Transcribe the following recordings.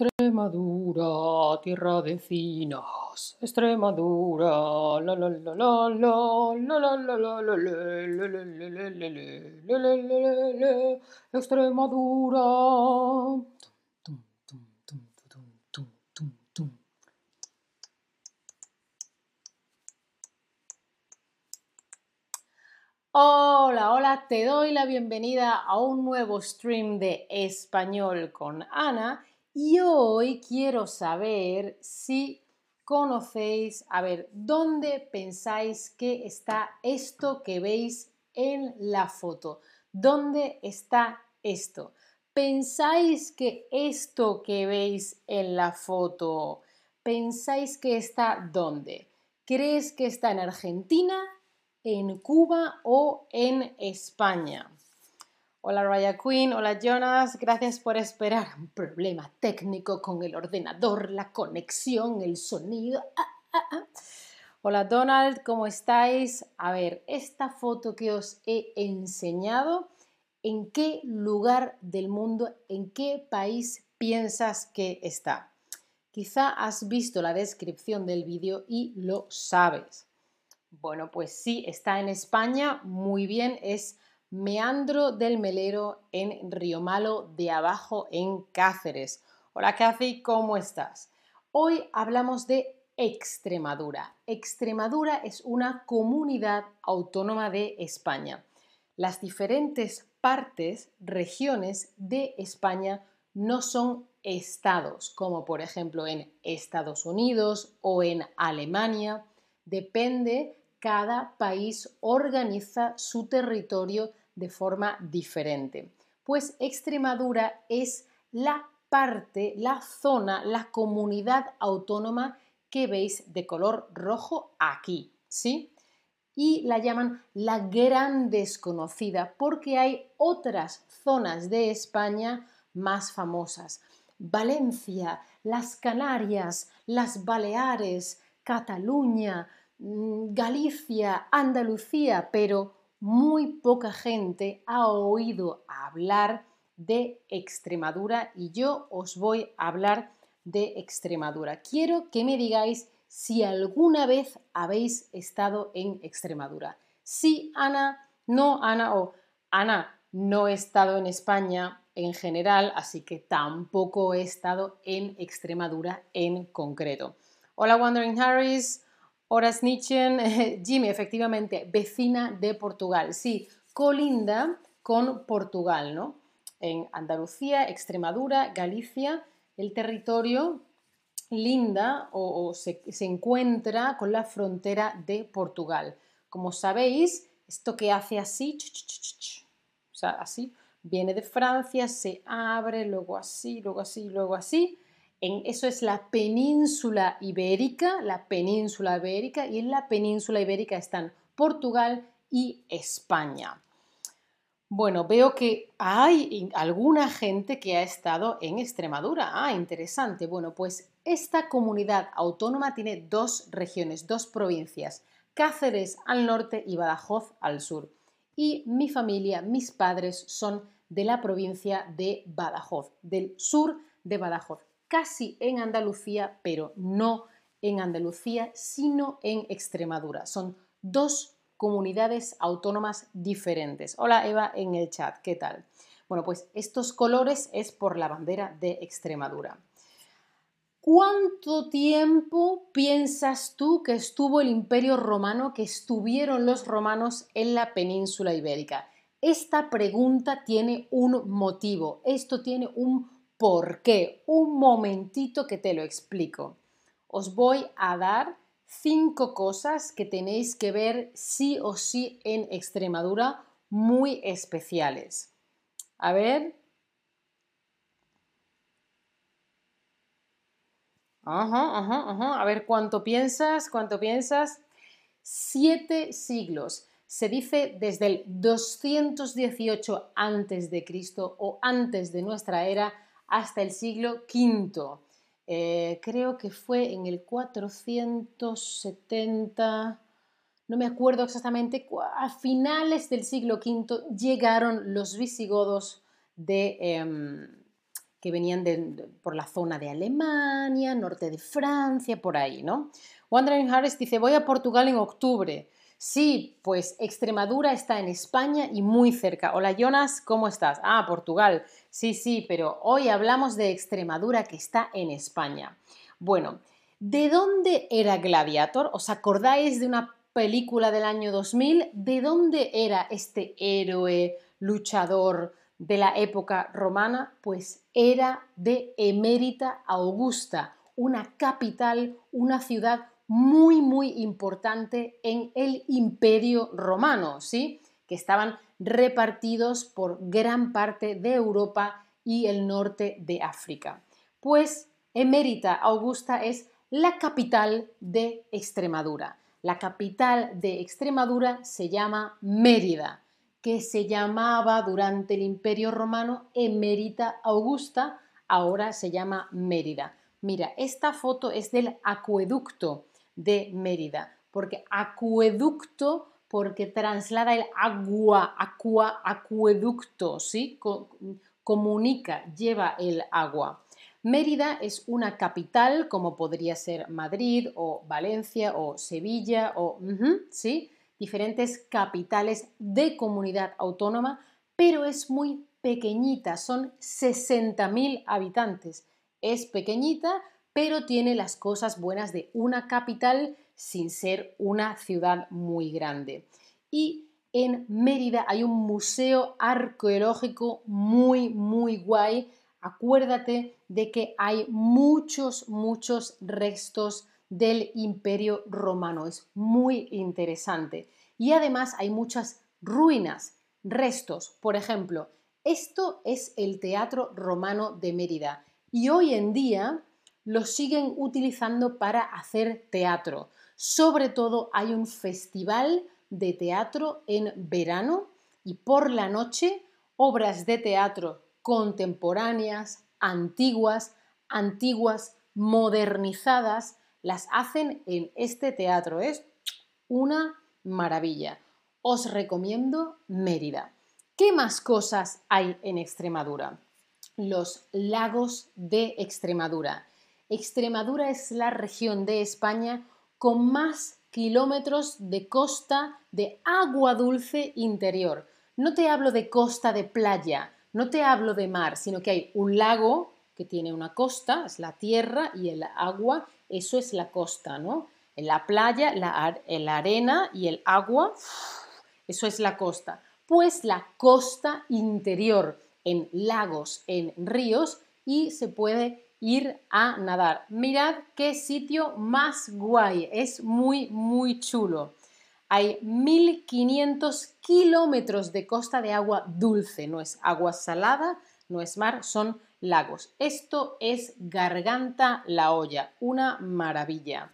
Extremadura, tierra de cinas. Extremadura, la la la la la, la la la la la le, Extremadura. Hola, hola, te doy la bienvenida a un nuevo stream de español con Ana y hoy quiero saber si conocéis, a ver, ¿dónde pensáis que está esto que veis en la foto? ¿Dónde está esto? ¿Pensáis que esto que veis en la foto, pensáis que está dónde? ¿Crees que está en Argentina, en Cuba o en España? Hola Raya Queen, hola Jonas, gracias por esperar. Un problema técnico con el ordenador, la conexión, el sonido. Ah, ah, ah. Hola Donald, ¿cómo estáis? A ver, esta foto que os he enseñado, ¿en qué lugar del mundo, en qué país piensas que está? Quizá has visto la descripción del vídeo y lo sabes. Bueno, pues sí, está en España, muy bien, es Meandro del Melero en Río Malo de Abajo en Cáceres. Hola Cathy, ¿cómo estás? Hoy hablamos de Extremadura. Extremadura es una comunidad autónoma de España. Las diferentes partes, regiones de España no son estados, como por ejemplo en Estados Unidos o en Alemania. Depende, cada país organiza su territorio de forma diferente. Pues Extremadura es la parte, la zona, la comunidad autónoma que veis de color rojo aquí, ¿sí? Y la llaman la gran desconocida porque hay otras zonas de España más famosas. Valencia, las Canarias, las Baleares, Cataluña, mm, Galicia, Andalucía, pero muy poca gente ha oído hablar de Extremadura y yo os voy a hablar de Extremadura. Quiero que me digáis si alguna vez habéis estado en Extremadura. Sí, Ana, no, Ana o Ana, no he estado en España en general, así que tampoco he estado en Extremadura en concreto. Hola, Wandering Harris. Horas Nietzsche, Jimmy, efectivamente, vecina de Portugal. Sí, colinda con Portugal, ¿no? En Andalucía, Extremadura, Galicia, el territorio linda o, se, encuentra con la frontera de Portugal. Como sabéis, esto que hace así, o sea, así, viene de Francia, se abre, luego así, luego así, luego así, eso es la península ibérica, la península ibérica, y en la península ibérica están Portugal y España. Bueno, veo que hay alguna gente que ha estado en Extremadura. Ah, interesante. Bueno, pues esta comunidad autónoma tiene dos regiones, dos provincias, Cáceres al norte y Badajoz al sur. Y mi familia, mis padres son de la provincia de Badajoz, del sur de Badajoz casi en Andalucía, pero no en Andalucía, sino en Extremadura. Son dos comunidades autónomas diferentes. Hola Eva en el chat, ¿qué tal? Bueno, pues estos colores es por la bandera de Extremadura. ¿Cuánto tiempo piensas tú que estuvo el imperio romano, que estuvieron los romanos en la península ibérica? Esta pregunta tiene un motivo, esto tiene un ¿Por qué? Un momentito que te lo explico. Os voy a dar cinco cosas que tenéis que ver sí o sí en Extremadura muy especiales. A ver. A ver cuánto piensas, cuánto piensas. Siete siglos. Se dice desde el 218 antes de Cristo o antes de nuestra era hasta el siglo V. Eh, creo que fue en el 470, no me acuerdo exactamente, a finales del siglo V llegaron los visigodos de, em, que venían por la zona de Alemania, norte de Francia, por ahí, ¿no? Wandering Harris dice, voy a Portugal en octubre. Sí, pues Extremadura está en España y muy cerca. Hola Jonas, ¿cómo estás? Ah, Portugal. Sí, sí, pero hoy hablamos de Extremadura que está en España. Bueno, ¿de dónde era Gladiator? ¿Os acordáis de una película del año 2000? ¿De dónde era este héroe, luchador de la época romana? Pues era de Emérita Augusta, una capital, una ciudad muy, muy importante en el imperio romano, ¿sí? Que estaban repartidos por gran parte de Europa y el norte de África. Pues Emérita Augusta es la capital de Extremadura. La capital de Extremadura se llama Mérida, que se llamaba durante el Imperio Romano Emérita Augusta, ahora se llama Mérida. Mira, esta foto es del acueducto de Mérida, porque acueducto porque traslada el agua, aqua, acueducto, ¿sí? comunica, lleva el agua. Mérida es una capital, como podría ser Madrid o Valencia o Sevilla o, ¿sí? Diferentes capitales de comunidad autónoma, pero es muy pequeñita, son 60.000 habitantes. Es pequeñita, pero tiene las cosas buenas de una capital sin ser una ciudad muy grande. Y en Mérida hay un museo arqueológico muy, muy guay acuérdate de que hay muchos, muchos restos del imperio romano. Es muy interesante. Y además hay muchas ruinas, restos. Por ejemplo, esto es el Teatro Romano de Mérida y hoy en día lo siguen utilizando para hacer teatro. Sobre todo hay un festival de teatro en verano y por la noche obras de teatro contemporáneas, antiguas, antiguas, modernizadas, las hacen en este teatro. Es una maravilla. Os recomiendo Mérida. ¿Qué más cosas hay en Extremadura? Los lagos de Extremadura. Extremadura es la región de España con más kilómetros de costa de agua dulce interior. No te hablo de costa de playa, no te hablo de mar, sino que hay un lago que tiene una costa, es la tierra, y el agua, eso es la costa, ¿no? En la playa, la, arena y el agua, eso es la costa. Pues la costa interior, en lagos, en ríos, y se puede ir a nadar. Mirad qué sitio más guay, es muy, muy chulo hay 1.500 kilómetros de costa de agua dulce, no es agua salada, no es mar, son lagos. Esto es Garganta la Olla, una maravilla.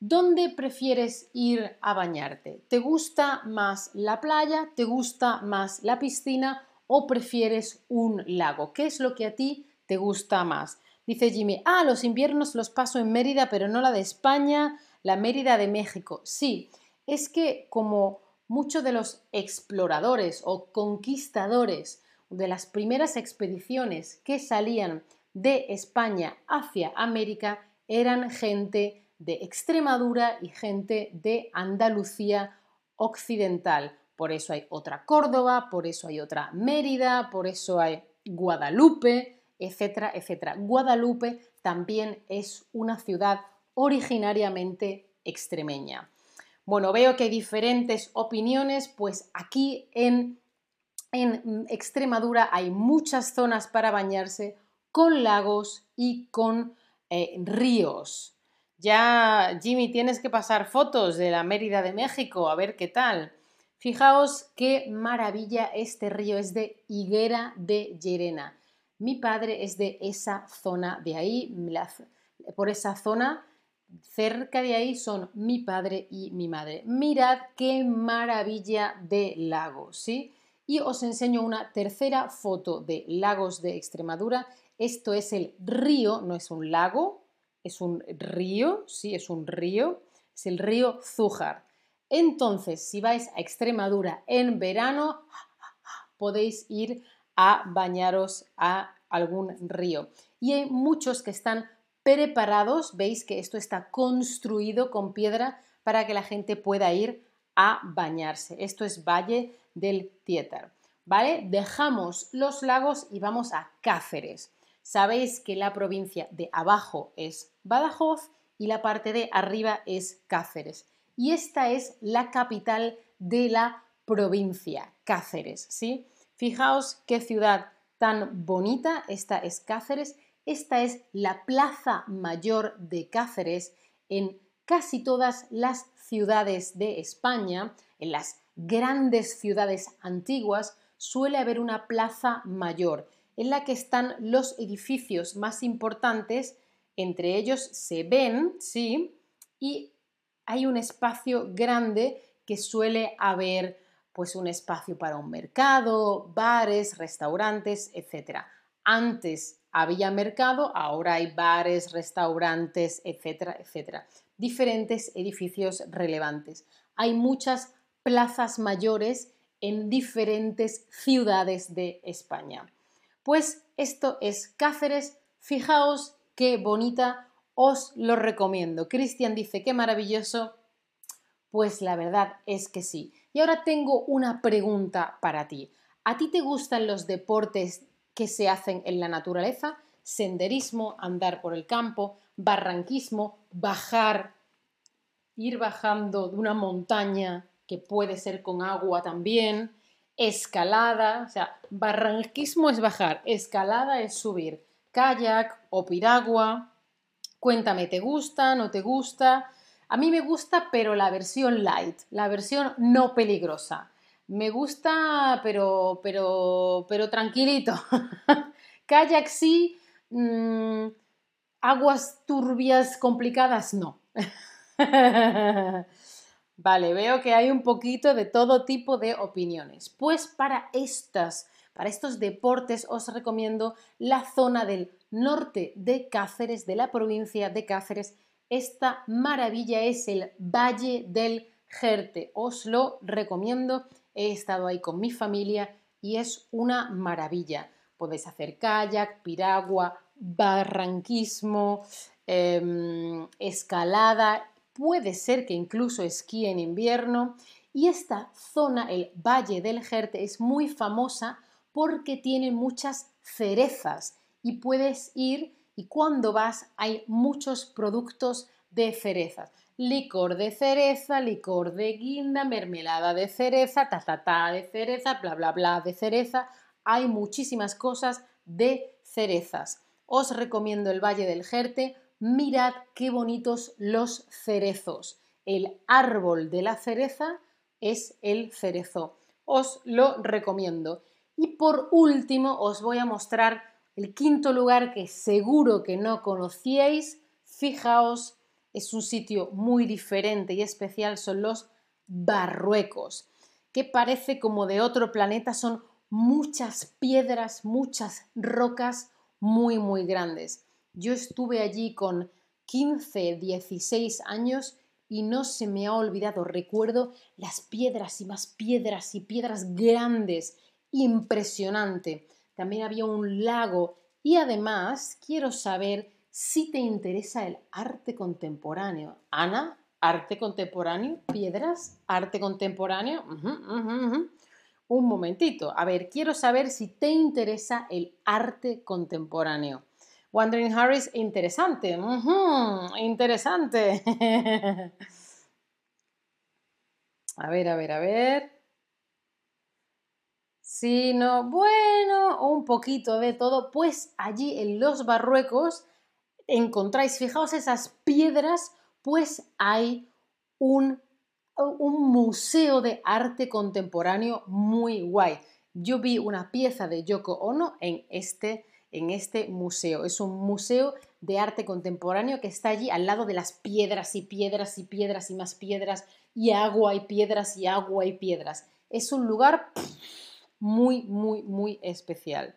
¿Dónde prefieres ir a bañarte? ¿Te gusta más la playa? ¿Te gusta más la piscina? ¿O prefieres un lago? ¿Qué es lo que a ti te gusta más? Dice Jimmy, ah, los inviernos los paso en Mérida, pero no la de España, la Mérida de México. Sí, es que como muchos de los exploradores o conquistadores de las primeras expediciones que salían de España hacia América eran gente de Extremadura y gente de Andalucía occidental. Por eso hay otra Córdoba, por eso hay otra Mérida, por eso hay Guadalupe, etcétera, etcétera. Guadalupe también es una ciudad originariamente extremeña. Bueno, veo que hay diferentes opiniones, pues aquí en, en Extremadura hay muchas zonas para bañarse con lagos y con eh, ríos. Ya, Jimmy, tienes que pasar fotos de la Mérida de México, a ver qué tal. Fijaos qué maravilla este río, es de Higuera de Llerena. Mi padre es de esa zona de ahí, por esa zona cerca de ahí son mi padre y mi madre. Mirad qué maravilla de lagos, ¿sí? Y os enseño una tercera foto de lagos de Extremadura. Esto es el río, no es un lago, es un río, sí, es un río, es el río Zújar. Entonces, si vais a Extremadura en verano, podéis ir a bañaros a algún río. Y hay muchos que están preparados, veis que esto está construido con piedra para que la gente pueda ir a bañarse. Esto es Valle del Tietar. ¿Vale? Dejamos los lagos y vamos a Cáceres. Sabéis que la provincia de abajo es Badajoz y la parte de arriba es Cáceres. Y esta es la capital de la provincia, Cáceres, ¿sí? Fijaos qué ciudad tan bonita, esta es Cáceres, esta es la plaza mayor de Cáceres en casi todas las ciudades de España, en las grandes ciudades antiguas, suele haber una plaza mayor en la que están los edificios más importantes, entre ellos se ven, ¿sí? Y hay un espacio grande que suele haber pues un espacio para un mercado, bares, restaurantes, etc. Antes había mercado, ahora hay bares, restaurantes, etcétera, etcétera. Diferentes edificios relevantes. Hay muchas plazas mayores en diferentes ciudades de España. Pues esto es Cáceres. Fijaos qué bonita, os lo recomiendo. Cristian dice, qué maravilloso. Pues la verdad es que sí. Y ahora tengo una pregunta para ti. ¿A ti te gustan los deportes que se hacen en la naturaleza? Senderismo, andar por el campo, barranquismo, bajar, ir bajando de una montaña que puede ser con agua también, escalada, o sea, barranquismo es bajar, escalada es subir, kayak o piragua. Cuéntame, ¿te gusta? ¿No te gusta? A mí me gusta, pero la versión light, la versión no peligrosa. Me gusta, pero, pero, pero tranquilito. Kayak sí, mm, aguas turbias complicadas no. vale, veo que hay un poquito de todo tipo de opiniones. Pues para estas, para estos deportes os recomiendo la zona del norte de Cáceres, de la provincia de Cáceres, esta maravilla es el Valle del Jerte. Os lo recomiendo. He estado ahí con mi familia y es una maravilla. Podéis hacer kayak, piragua, barranquismo, em, escalada, puede ser que incluso esquí en invierno. Y esta zona, el Valle del Jerte, es muy famosa porque tiene muchas cerezas y puedes ir y cuando vas hay muchos productos de cerezas. Licor de cereza, licor de guinda, mermelada de cereza, ta, de cereza, bla, bla, bla de cereza. Hay muchísimas cosas de cerezas. Os recomiendo el Valle del Jerte. Mirad qué bonitos los cerezos. El árbol de la cereza es el cerezo. Os lo recomiendo. Y por último os voy a mostrar el quinto lugar que seguro que no conocíais, fijaos, es un sitio muy diferente y especial, son los Barruecos, que parece como de otro planeta, son muchas piedras, muchas rocas muy, muy grandes. Yo estuve allí con 15, 16 años y no se me ha olvidado, recuerdo las piedras y más piedras y piedras grandes, impresionante también había un lago y además quiero saber si te interesa el arte contemporáneo. Ana, arte contemporáneo, piedras, arte contemporáneo. Un momentito, a ver, quiero saber si te interesa el arte contemporáneo. Wandering Harris, interesante, interesante. a ver, a ver, a ver. Sí, no, bueno, un poquito de todo, pues allí en los Barruecos encontráis, fijaos esas piedras, pues hay un, un museo de arte contemporáneo muy guay. Yo vi una pieza de Yoko Ono en este, en este museo. Es un museo de arte contemporáneo que está allí al lado de las piedras y piedras y piedras y más piedras y agua y piedras y agua y piedras. Es un lugar muy, muy, muy especial.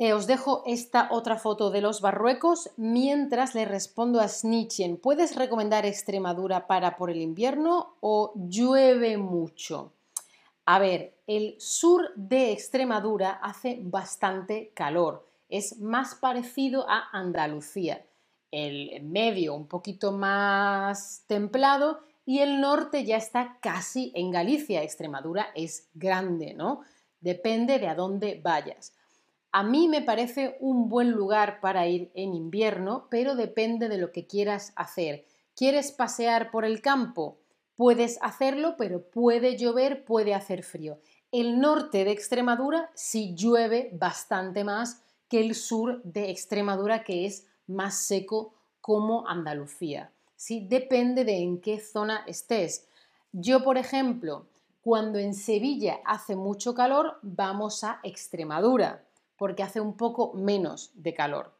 Eh, os dejo esta otra foto de los Barruecos mientras le respondo a Snitchen. ¿Puedes recomendar Extremadura para por el invierno o llueve mucho? A ver, el sur de Extremadura hace bastante calor, es más parecido a Andalucía. El medio un poquito más templado y el norte ya está casi en Galicia. Extremadura es grande, ¿no? Depende de a dónde vayas. A mí me parece un buen lugar para ir en invierno, pero depende de lo que quieras hacer. ¿Quieres pasear por el campo? Puedes hacerlo, pero puede llover, puede hacer frío. El norte de Extremadura sí llueve bastante más que el sur de Extremadura, que es más seco como Andalucía. ¿Sí? Depende de en qué zona estés. Yo, por ejemplo, cuando en Sevilla hace mucho calor, vamos a Extremadura porque hace un poco menos de calor.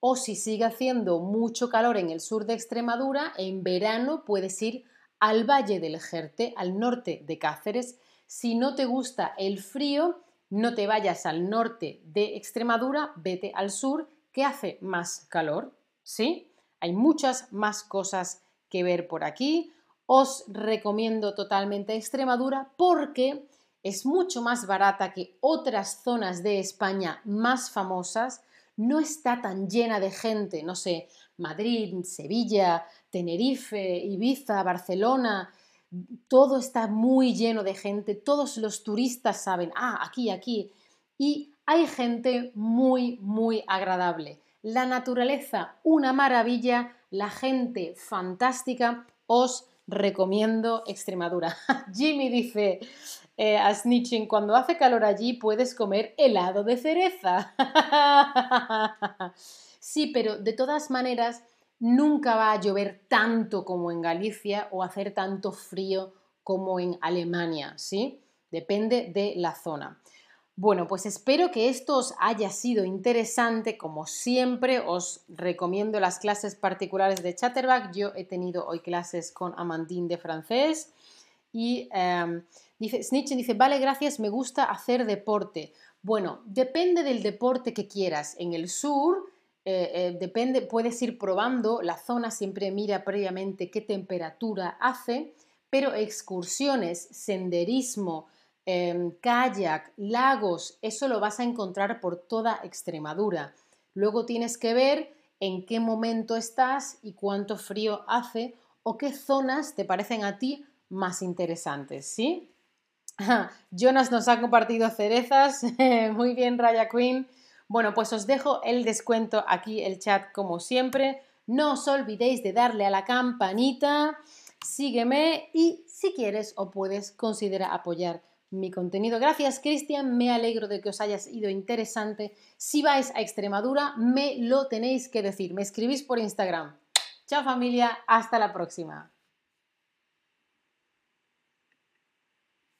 O si sigue haciendo mucho calor en el sur de Extremadura, en verano puedes ir al Valle del Jerte, al norte de Cáceres. Si no te gusta el frío, no te vayas al norte de Extremadura, vete al sur, que hace más calor. ¿Sí? Hay muchas más cosas que ver por aquí. Os recomiendo totalmente Extremadura porque es mucho más barata que otras zonas de España más famosas, no está tan llena de gente, no sé, Madrid, Sevilla, Tenerife, Ibiza, Barcelona, todo está muy lleno de gente, todos los turistas saben, ah, aquí, aquí, y hay gente muy, muy agradable. La naturaleza, una maravilla, la gente fantástica, os recomiendo Extremadura. Jimmy dice, eh, a Snitching, cuando hace calor allí puedes comer helado de cereza. sí, pero de todas maneras nunca va a llover tanto como en Galicia o hacer tanto frío como en Alemania, ¿sí? Depende de la zona. Bueno, pues espero que esto os haya sido interesante. Como siempre, os recomiendo las clases particulares de Chatterback. Yo he tenido hoy clases con Amandine de francés y em, dice, Snitchen dice, vale, gracias, me gusta hacer deporte. Bueno, depende del deporte que quieras. En el sur, eh, eh, depende, puedes ir probando, la zona siempre mira previamente qué temperatura hace, pero excursiones, senderismo, em, kayak, lagos, eso lo vas a encontrar por toda Extremadura. Luego tienes que ver en qué momento estás y cuánto frío hace o qué zonas te parecen a ti más interesantes, ¿sí? Jonas nos ha compartido cerezas. Muy bien, Raya Queen. Bueno, pues os dejo el descuento aquí, el chat como siempre. No os olvidéis de darle a la campanita, sígueme y si quieres o puedes, considera apoyar mi contenido. Gracias, Cristian. Me alegro de que os haya sido interesante. Si vais a Extremadura, me lo tenéis que decir. Me escribís por Instagram. Chao familia, hasta la próxima.